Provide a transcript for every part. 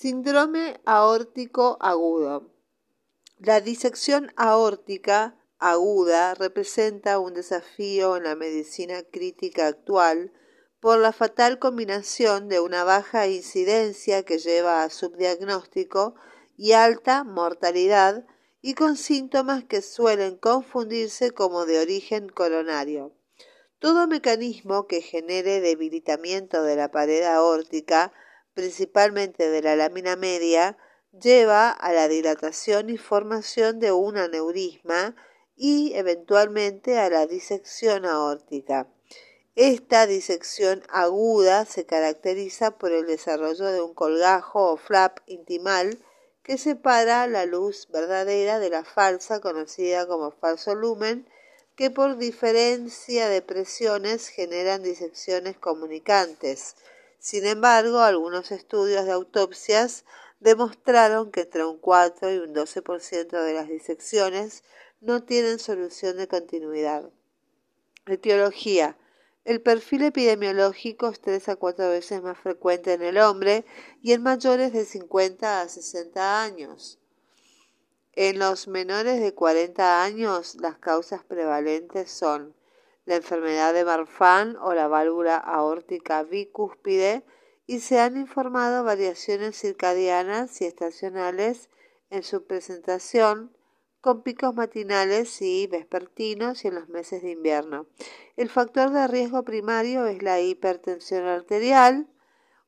Síndrome aórtico agudo. La disección aórtica aguda representa un desafío en la medicina crítica actual por la fatal combinación de una baja incidencia que lleva a subdiagnóstico y alta mortalidad y con síntomas que suelen confundirse como de origen coronario. Todo mecanismo que genere debilitamiento de la pared aórtica, principalmente de la lámina media, lleva a la dilatación y formación de un aneurisma y eventualmente a la disección aórtica. Esta disección aguda se caracteriza por el desarrollo de un colgajo o flap intimal que separa la luz verdadera de la falsa, conocida como falso lumen, que por diferencia de presiones generan disecciones comunicantes. Sin embargo, algunos estudios de autopsias demostraron que entre un 4 y un 12% de las disecciones no tienen solución de continuidad. Etiología. El perfil epidemiológico es 3 a 4 veces más frecuente en el hombre y en mayores de 50 a 60 años. En los menores de 40 años, las causas prevalentes son la enfermedad de Marfan o la válvula aórtica bicúspide y se han informado variaciones circadianas y estacionales en su presentación con picos matinales y vespertinos y en los meses de invierno. El factor de riesgo primario es la hipertensión arterial.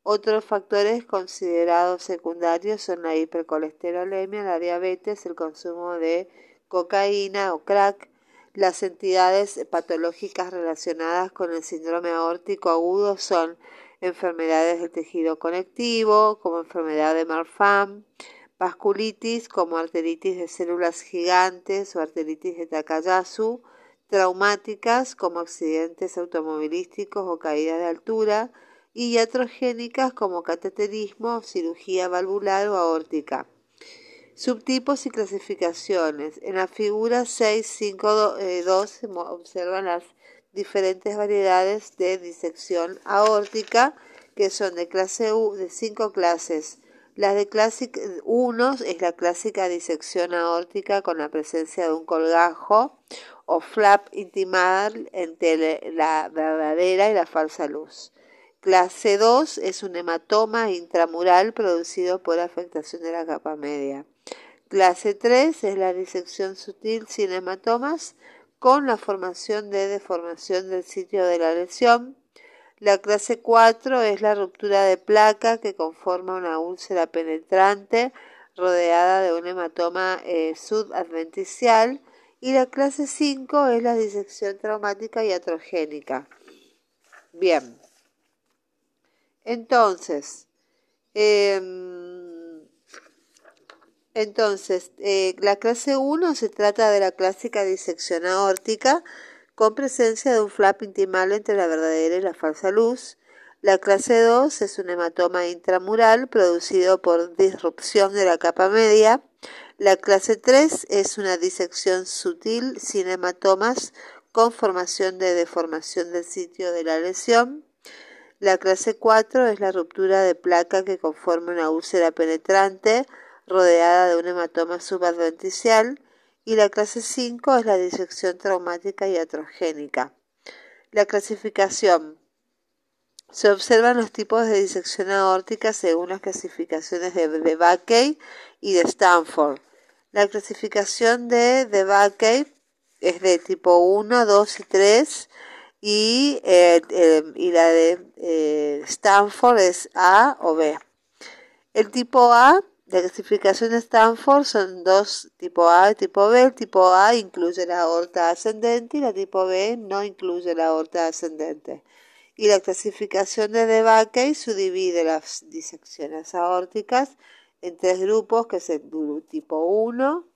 Otros factores considerados secundarios son la hipercolesterolemia, la diabetes, el consumo de cocaína o crack, las entidades patológicas relacionadas con el síndrome aórtico agudo son enfermedades del tejido conectivo, como enfermedad de Marfan, vasculitis como arteritis de células gigantes o arteritis de Takayasu, traumáticas como accidentes automovilísticos o caídas de altura, y iatrogénicas como cateterismo, cirugía valvular o aórtica. Subtipos y clasificaciones. En la figura 652 se observan las diferentes variedades de disección aórtica que son de clase U, de cinco clases la de clásica 1 es la clásica disección aórtica con la presencia de un colgajo o flap intimal entre la verdadera y la falsa luz. Clase 2 es un hematoma intramural producido por afectación de la capa media. Clase 3 es la disección sutil sin hematomas con la formación de deformación del sitio de la lesión. La clase 4 es la ruptura de placa que conforma una úlcera penetrante rodeada de un hematoma eh, subadventicial y la clase 5 es la disección traumática y atrogénica. Bien, entonces, em, entonces eh, la clase 1 se trata de la clásica disección aórtica con presencia de un flap intimal entre la verdadera y la falsa luz. La clase 2 es un hematoma intramural producido por disrupción de la capa media. La clase 3 es una disección sutil sin hematomas con formación de deformación del sitio de la lesión. La clase 4 es la ruptura de placa que conforma una úlcera penetrante rodeada de un hematoma subadventicial y la clase 5 es la disección traumática y atrogénica. La clasificación. Se observan los tipos de disección aórtica según las clasificaciones de de y de Stanford. La clasificación de de es de tipo 1, 2 y 3 y, eh, eh, y la de eh, Stanford es A o B. El tipo A la clasificación de Stanford son dos, tipo A y tipo B. El tipo A incluye la aorta ascendente y la tipo B no incluye la aorta ascendente. Y la clasificación de DeBakey subdivide las disecciones aórticas en tres grupos, que es el tipo 1,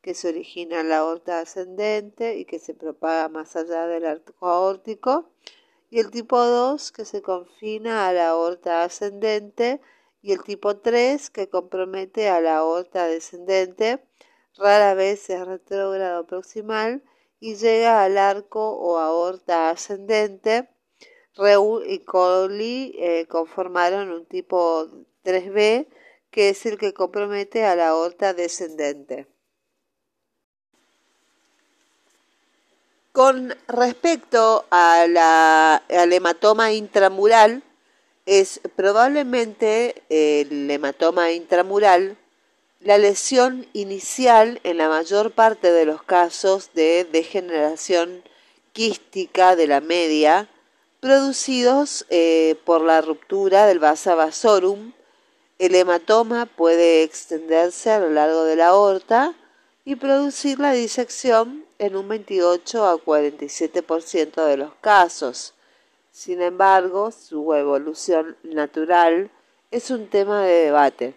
que se origina en la aorta ascendente y que se propaga más allá del arco aórtico, y el tipo 2, que se confina a la aorta ascendente y el tipo 3 que compromete a la aorta descendente, rara vez es retrógrado proximal y llega al arco o aorta ascendente. Reul y Coley eh, conformaron un tipo 3B que es el que compromete a la aorta descendente. Con respecto al hematoma intramural, es probablemente el hematoma intramural la lesión inicial en la mayor parte de los casos de degeneración quística de la media producidos eh, por la ruptura del vasa vasorum. El hematoma puede extenderse a lo largo de la aorta y producir la disección en un 28 a 47% de los casos. Sin embargo, su evolución natural es un tema de debate.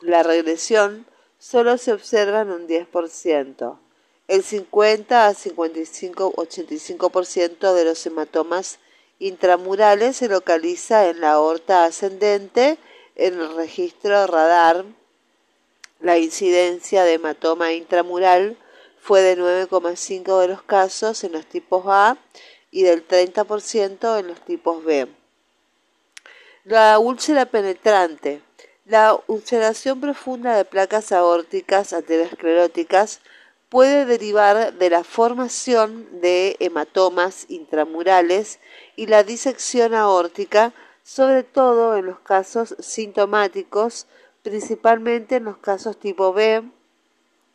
La regresión solo se observa en un 10%. El 50 a 55-85% de los hematomas intramurales se localiza en la aorta ascendente en el registro radar. La incidencia de hematoma intramural fue de 9,5 de los casos en los tipos A y del 30% en los tipos B. La úlcera penetrante. La ulceración profunda de placas aórticas ateroscleróticas puede derivar de la formación de hematomas intramurales y la disección aórtica, sobre todo en los casos sintomáticos, principalmente en los casos tipo B,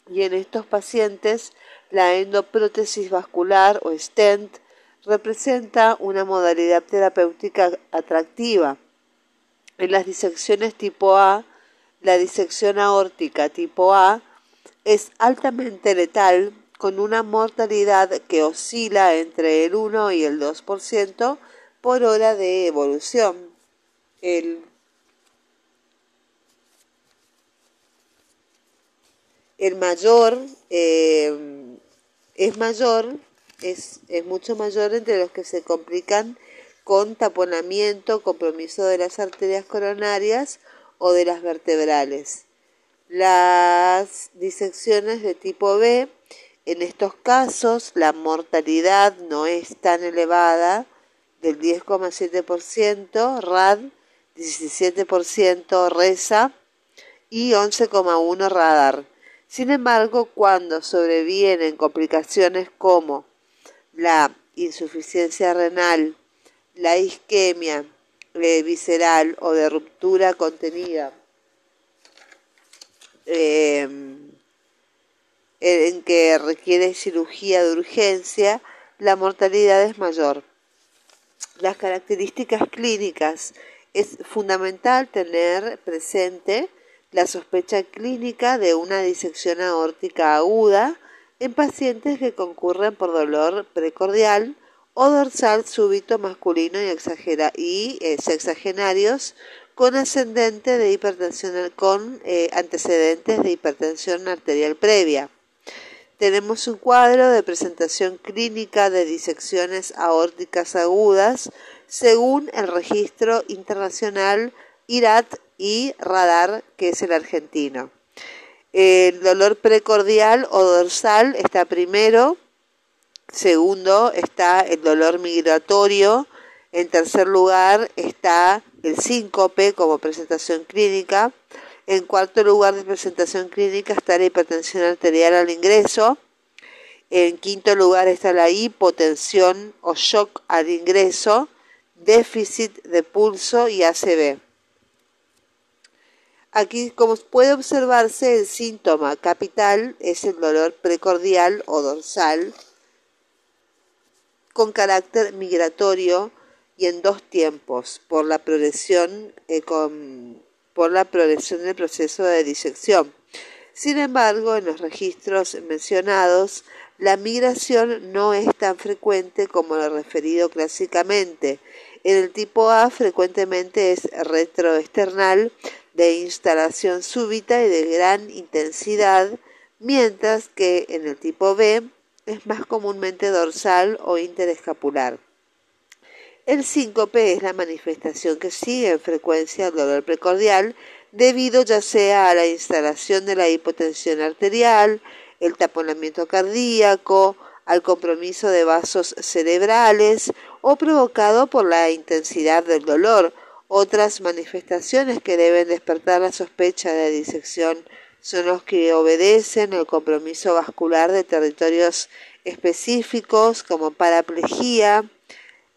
y en estos pacientes la endoprótesis vascular o stent representa una modalidad terapéutica atractiva. En las disecciones tipo A, la disección aórtica tipo A es altamente letal con una mortalidad que oscila entre el 1 y el 2% por hora de evolución. El, mayor eh, es mayor, es, es mucho mayor entre los que se complican con taponamiento, compromiso de las arterias coronarias o de las vertebrales. Las disecciones de tipo B, en estos casos la mortalidad no es tan elevada, del 10,7%, RAD 17%, RESA y 11,1% radar. Sin embargo, cuando sobrevienen complicaciones como la insuficiencia renal, la isquemia eh, visceral o de ruptura contenida, Em, en que requiere cirugía de urgencia, la mortalidad es mayor. Las características clínicas es fundamental tener presente la sospecha clínica de una disección aórtica aguda en pacientes que concurren por dolor precordial o dorsal súbito masculino y, eh, sexagenarios con ascendente de hipertensión con eh, antecedentes de hipertensión arterial previa. Tenemos un cuadro de presentación clínica de disecciones aórticas agudas según el registro internacional IRAT y radar, que es el argentino. El dolor precordial o dorsal está primero, segundo está el dolor migratorio, en tercer lugar está el síncope como presentación clínica. En cuarto lugar de presentación clínica está la hipertensión arterial al ingreso. En quinto lugar está la hipotensión o shock al ingreso, déficit de pulso y ACV. Aquí, como puede observarse, el síntoma capital es el dolor precordial o dorsal con carácter migratorio y en dos tiempos por la progresión eh, por la progresión del proceso de disección. Sin embargo, en los registros mencionados, la migración no es tan frecuente como lo referido clásicamente. En el tipo A frecuentemente es retroesternal de instalación súbita y de gran intensidad, mientras que en el tipo B es más comúnmente dorsal o interescapular. El síncope es la manifestación que sigue en frecuencia al dolor precordial debido ya sea a la instalación de la hipotensión arterial, el taponamiento cardíaco, al compromiso de vasos cerebrales o provocado por la intensidad del dolor Otras manifestaciones que deben despertar la sospecha de disección son los que obedecen al compromiso vascular de territorios específicos como paraplegia,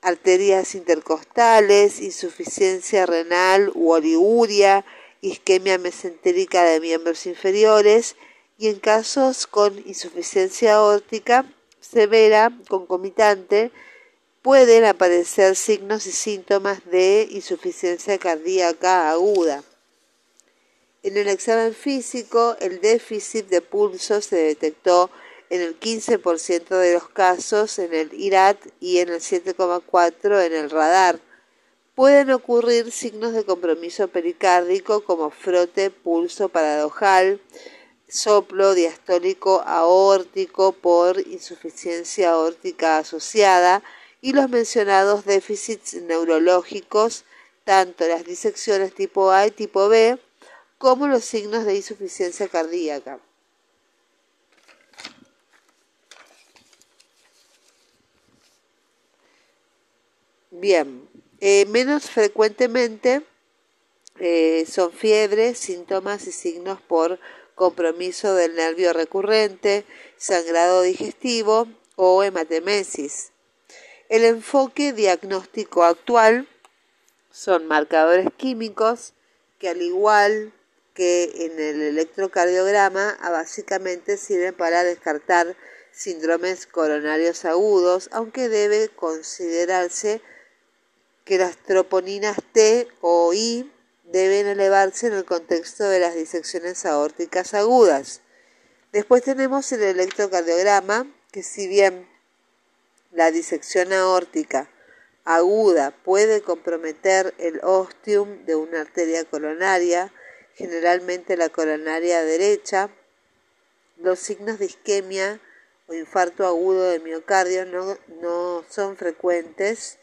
arterias intercostales, insuficiencia renal u oliguria, isquemia mesentérica de miembros inferiores y en casos con insuficiencia aórtica severa concomitante pueden aparecer signos y síntomas de insuficiencia cardíaca aguda. En el examen físico, el déficit de pulso se detectó en el 15% de los casos en el IRAT y en el 7,4% en el radar. Pueden ocurrir signos de compromiso pericárdico como frote, pulso paradojal, soplo diastólico aórtico por insuficiencia aórtica asociada y los mencionados déficits neurológicos, tanto las disecciones tipo A y tipo B, como los signos de insuficiencia cardíaca. Bien, eh, menos frecuentemente eh, son fiebres, síntomas y signos por compromiso del nervio recurrente, sangrado digestivo o hematemesis. El enfoque diagnóstico actual son marcadores químicos que al igual que en el electrocardiograma básicamente sirven para descartar síndromes coronarios agudos, aunque debe considerarse que las troponinas T o I deben elevarse en el contexto de las disecciones aórticas agudas. Después tenemos el electrocardiograma, que si bien la disección aórtica aguda puede comprometer el ostium de una arteria coronaria, generalmente la coronaria derecha, los signos de isquemia o infarto agudo de miocardio no, son frecuentes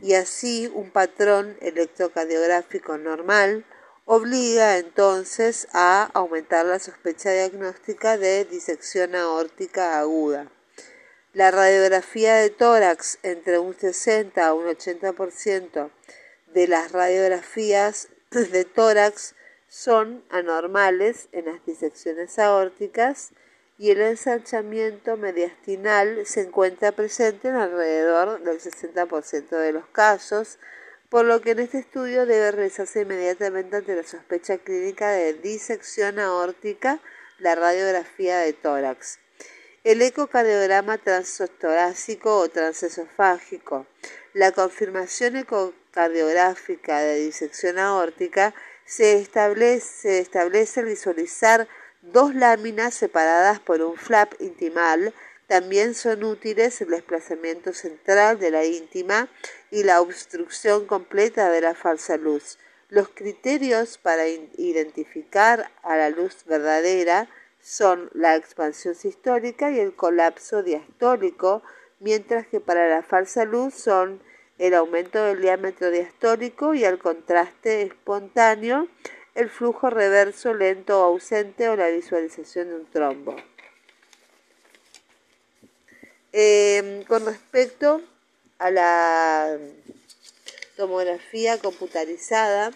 y así un patrón electrocardiográfico normal obliga entonces a aumentar la sospecha diagnóstica de disección aórtica aguda. La radiografía de tórax entre un 60 a un 80% de las radiografías de tórax son anormales en las disecciones aórticas y el ensanchamiento mediastinal se encuentra presente en alrededor del 60% de los casos, por lo que en este estudio debe realizarse inmediatamente ante la sospecha clínica de disección aórtica la radiografía de tórax. El ecocardiograma transotorácico o transesofágico. La confirmación ecocardiográfica de disección aórtica se establece, al visualizar Dos láminas separadas por un flap intimal también son útiles el desplazamiento central de la íntima y la obstrucción completa de la falsa luz. Los criterios para identificar a la luz verdadera son la expansión sistólica y el colapso diastólico, mientras que para la falsa luz son el aumento del diámetro diastólico y el contraste espontáneo el flujo reverso lento o ausente o la visualización de un trombo. Em, con respecto a la tomografía computarizada,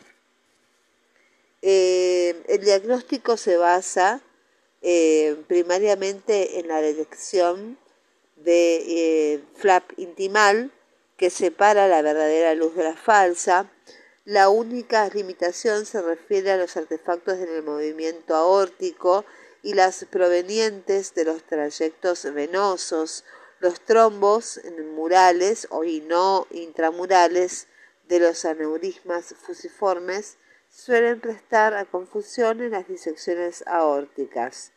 em, el diagnóstico se basa em, primariamente en la detección de eh, flap intimal que separa la verdadera luz de la falsa, la única limitación se refiere a los artefactos en el movimiento aórtico y las provenientes de los trayectos venosos, los trombos murales o y no intramurales de los aneurismas fusiformes suelen prestar a confusión en las disecciones aórticas.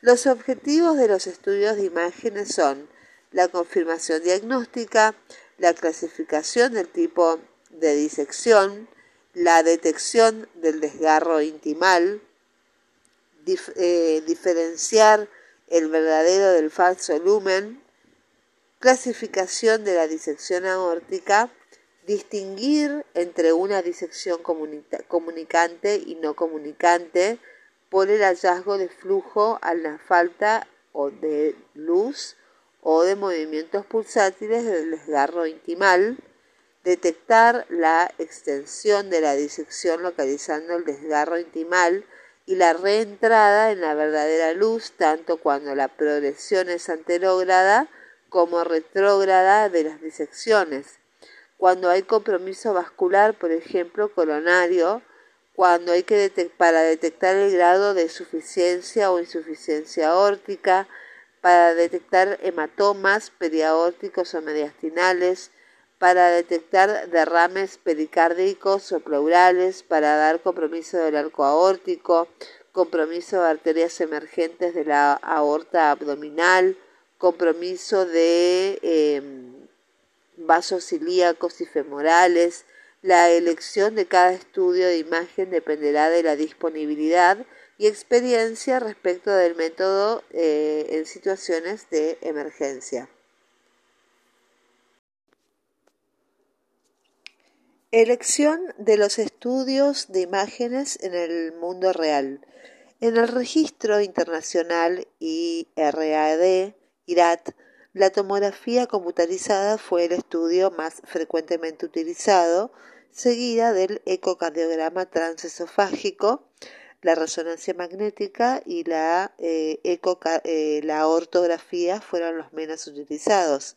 Los objetivos de los estudios de imágenes son la confirmación diagnóstica, la clasificación del tipo de disección, la detección del desgarro intimal, eh, diferenciar el verdadero del falso lumen, clasificación de la disección aórtica, distinguir entre una disección comunicante y no comunicante por el hallazgo de flujo a la falta o de luz o de movimientos pulsátiles del desgarro intimal, detectar la extensión de la disección localizando el desgarro intimal y la reentrada en la verdadera luz, tanto cuando la progresión es anterógrada como retrógrada de las disecciones. Cuando hay compromiso vascular, por ejemplo, coronario, cuando hay que para detectar el grado de suficiencia o insuficiencia aórtica, para detectar hematomas periaórticos o mediastinales, para detectar derrames pericárdicos o pleurales, para dar compromiso del arco aórtico, compromiso de arterias emergentes de la aorta abdominal, compromiso de em, vasos ilíacos y femorales. La elección de cada estudio de imagen dependerá de la disponibilidad y experiencia respecto del método eh, en situaciones de emergencia. Elección de los estudios de imágenes en el mundo real. En el registro internacional IRAD, IRAT, la tomografía computarizada fue el estudio más frecuentemente utilizado, seguida del ecocardiograma transesofágico, la resonancia magnética y la, eh, eh, la ortografía fueron los menos utilizados.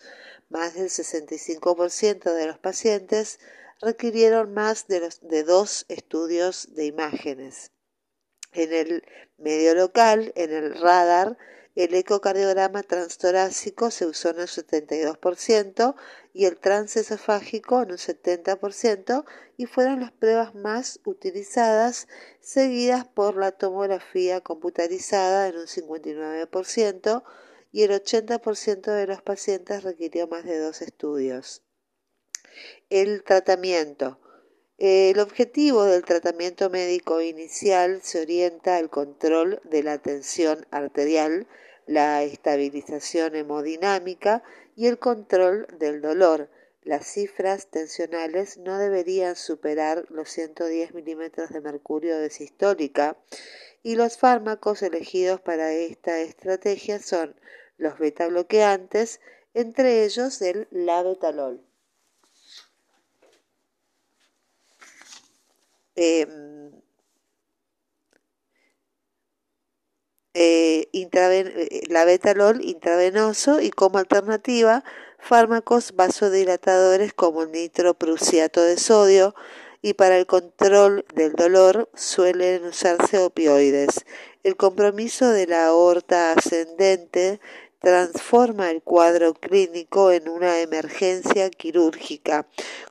Más del 65% de los pacientes requirieron más de, de dos estudios de imágenes. En el medio local, en el radar, el ecocardiograma transtorácico se usó en un 72% y el transesofágico en un 70% y fueron las pruebas más utilizadas, seguidas por la tomografía computarizada en un 59% y el 80% de los pacientes requirió más de dos estudios. El tratamiento. El objetivo del tratamiento médico inicial se orienta al control de la tensión arterial, la estabilización hemodinámica y el control del dolor. Las cifras tensionales no deberían superar los 110 milímetros de mercurio de sistólica y los fármacos elegidos para esta estrategia son los beta bloqueantes, entre ellos el labetalol. Em, eh, la betalol intravenoso y como alternativa fármacos vasodilatadores como el nitroprusiato de sodio y para el control del dolor suelen usarse opioides. El compromiso de la aorta ascendente transforma el cuadro clínico en una emergencia quirúrgica.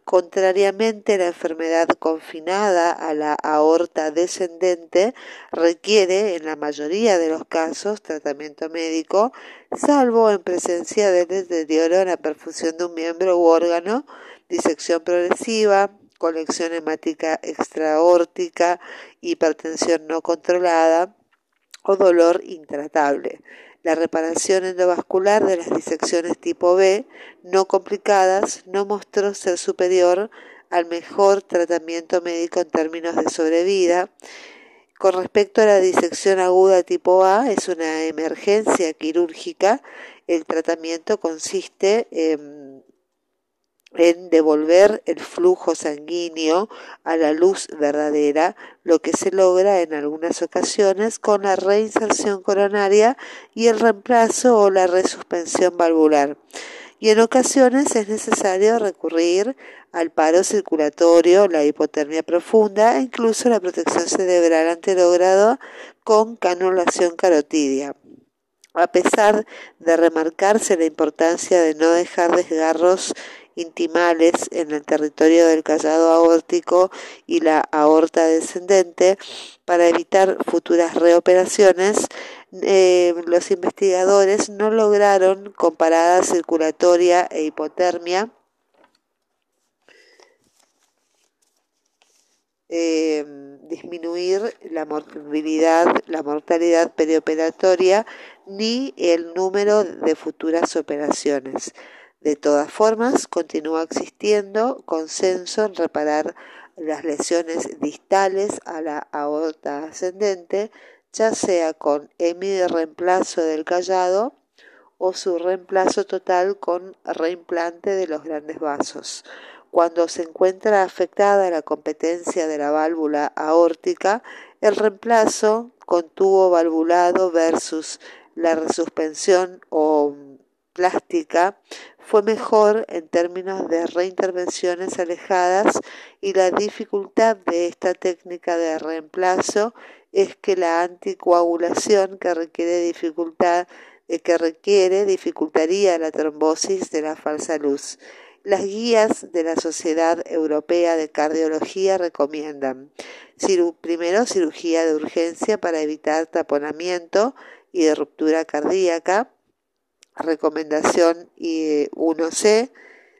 Contrariamente, la enfermedad confinada a la aorta descendente requiere, en la mayoría de los casos, tratamiento médico, salvo en presencia de deterioro en la perfusión de un miembro u órgano, disección progresiva, colección hemática extraórtica, hipertensión no controlada o dolor intratable. La reparación endovascular de las disecciones tipo B no complicadas no mostró ser superior al mejor tratamiento médico en términos de sobrevida. Con respecto a la disección aguda tipo A, es una emergencia quirúrgica. El tratamiento consiste en en devolver el flujo sanguíneo a la luz verdadera, lo que se logra en algunas ocasiones con la reinserción coronaria y el reemplazo o la resuspensión valvular. Y en ocasiones es necesario recurrir al paro circulatorio, la hipotermia profunda e incluso la protección cerebral anterógrado con canulación carotidia. A pesar de remarcarse la importancia de no dejar desgarros intimales en el territorio del callado aórtico y la aorta descendente para evitar futuras reoperaciones, eh, los investigadores no lograron con parada circulatoria e hipotermia eh, disminuir la morbilidad, la mortalidad perioperatoria ni el número de futuras operaciones. De todas formas, continúa existiendo consenso en reparar las lesiones distales a la aorta ascendente, ya sea con EMI reemplazo del callado o su reemplazo total con reimplante de los grandes vasos. cuando se encuentra afectada la competencia de la válvula aórtica, el reemplazo con tubo valvulado versus la resuspensión o plástica fue mejor en términos de reintervenciones alejadas y la dificultad de esta técnica de reemplazo es que la anticoagulación que requiere dificultad eh, que requiere dificultaría la trombosis de la falsa luz. Las guías de la Sociedad Europea de Cardiología recomiendan primero cirugía de urgencia para evitar taponamiento y ruptura cardíaca, recomendación 1C,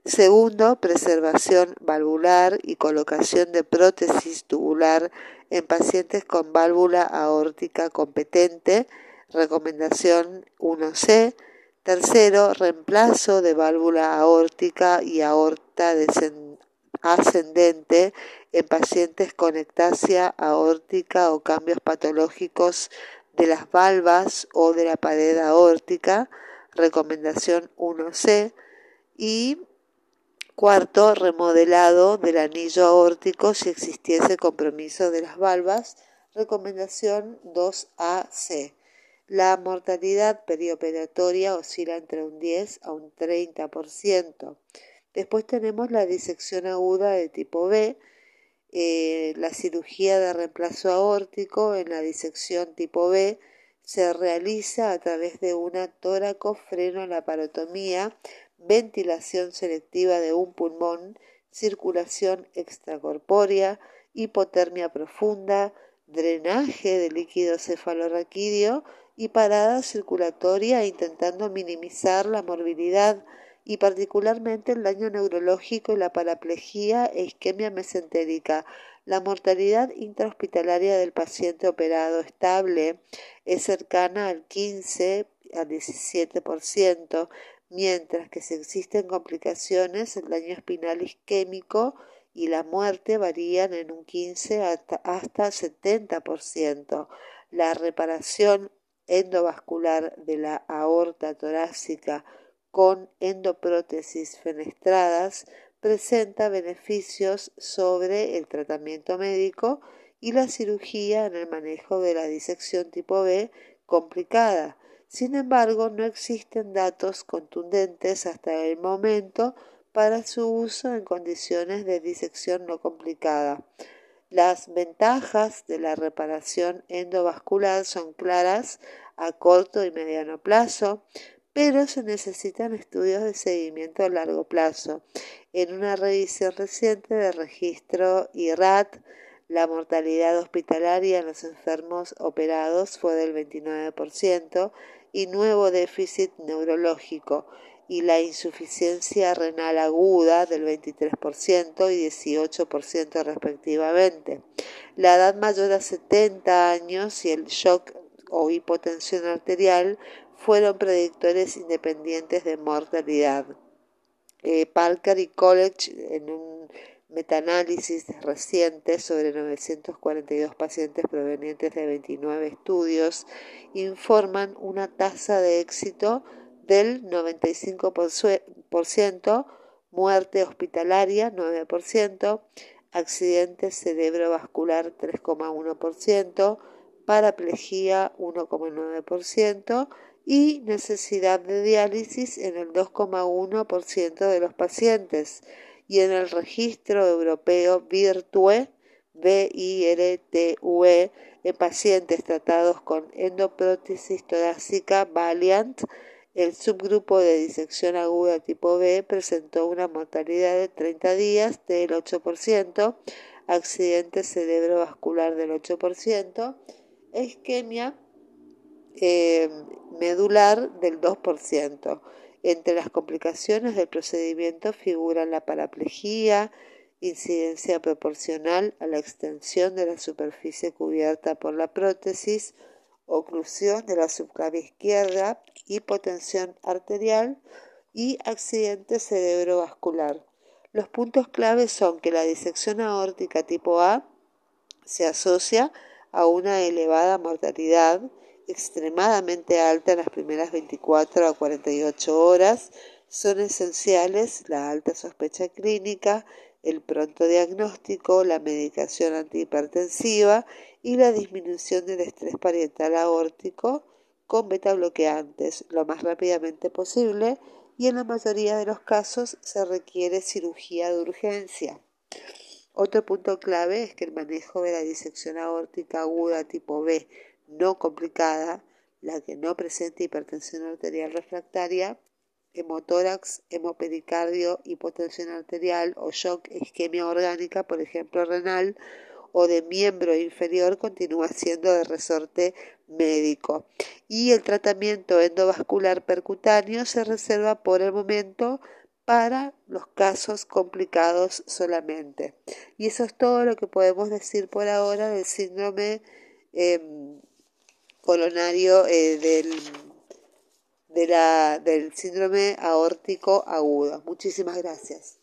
segundo, preservación valvular y colocación de prótesis tubular en pacientes con válvula aórtica competente, recomendación 1C, tercero, reemplazo de válvula aórtica y aorta ascendente en pacientes con ectasia aórtica o cambios patológicos de las valvas o de la pared aórtica, recomendación 1C, y cuarto, remodelado del anillo aórtico si existiese compromiso de las valvas, recomendación 2AC. La mortalidad perioperatoria oscila entre un 10 a un 30%. Después tenemos la disección aguda de tipo B, eh, la cirugía de reemplazo aórtico en la disección tipo B se realiza a través de una tóraco-freno-laparotomía, ventilación selectiva de un pulmón, circulación extracorpórea, hipotermia profunda, drenaje de líquido cefalorraquídeo y parada circulatoria intentando minimizar la morbilidad y particularmente el daño neurológico y la paraplegia e isquemia mesentérica. La mortalidad intrahospitalaria del paciente operado estable es cercana al 15 al 17%, mientras que si existen complicaciones, el daño espinal isquémico y la muerte varían en un 15 hasta, hasta 70%. La reparación endovascular de la aorta torácica con endoprótesis fenestradas presenta beneficios sobre el tratamiento médico y la cirugía en el manejo de la disección tipo B complicada. Sin embargo, no existen datos contundentes hasta el momento para su uso en condiciones de disección no complicada. Las ventajas de la reparación endovascular son claras a corto y mediano plazo, pero se necesitan estudios de seguimiento a largo plazo. En una revisión reciente de registro IRAT, la mortalidad hospitalaria en los enfermos operados fue del 29% y nuevo déficit neurológico y la insuficiencia renal aguda del 23% y 18% respectivamente. La edad mayor a 70 años y el shock o hipotensión arterial fueron predictores independientes de mortalidad. Eh, Parker y College, en un metaanálisis reciente sobre 942 pacientes provenientes de 29 estudios, informan una tasa de éxito del 95%, muerte hospitalaria 9%, accidente cerebrovascular 3,1%, paraplegia 1,9% y necesidad de diálisis en el 2,1% de los pacientes y en el registro europeo VIRTUE, V-I-R-T-U-E, en pacientes tratados con endoprótesis torácica Valiant, el subgrupo de disección aguda tipo B presentó una mortalidad de 30 días del 8%, accidente cerebrovascular del 8%, isquemia eh, medular del 2%. Entre las complicaciones del procedimiento figuran la paraplegia, incidencia proporcional a la extensión de la superficie cubierta por la prótesis, oclusión de la subclavia izquierda, hipotensión arterial y accidente cerebrovascular. Los puntos claves son que la disección aórtica tipo A se asocia a una elevada mortalidad extremadamente alta en las primeras 24 a 48 horas, Son esenciales la alta sospecha clínica, el pronto diagnóstico, la medicación antihipertensiva y la disminución del estrés parietal aórtico con beta bloqueantes lo más rápidamente posible y en la mayoría de los casos se requiere cirugía de urgencia. Otro punto clave es que el manejo de la disección aórtica aguda tipo B no complicada, la que no presenta hipertensión arterial refractaria, hemotórax, hemopericardio, hipotensión arterial o shock isquemia orgánica, por ejemplo renal, o de miembro inferior continúa siendo de resorte médico. Y el tratamiento endovascular percutáneo se reserva por el momento para los casos complicados solamente. Y eso es todo lo que podemos decir por ahora del síndrome em, coronario eh, del, de la, del síndrome aórtico agudo. Muchísimas gracias.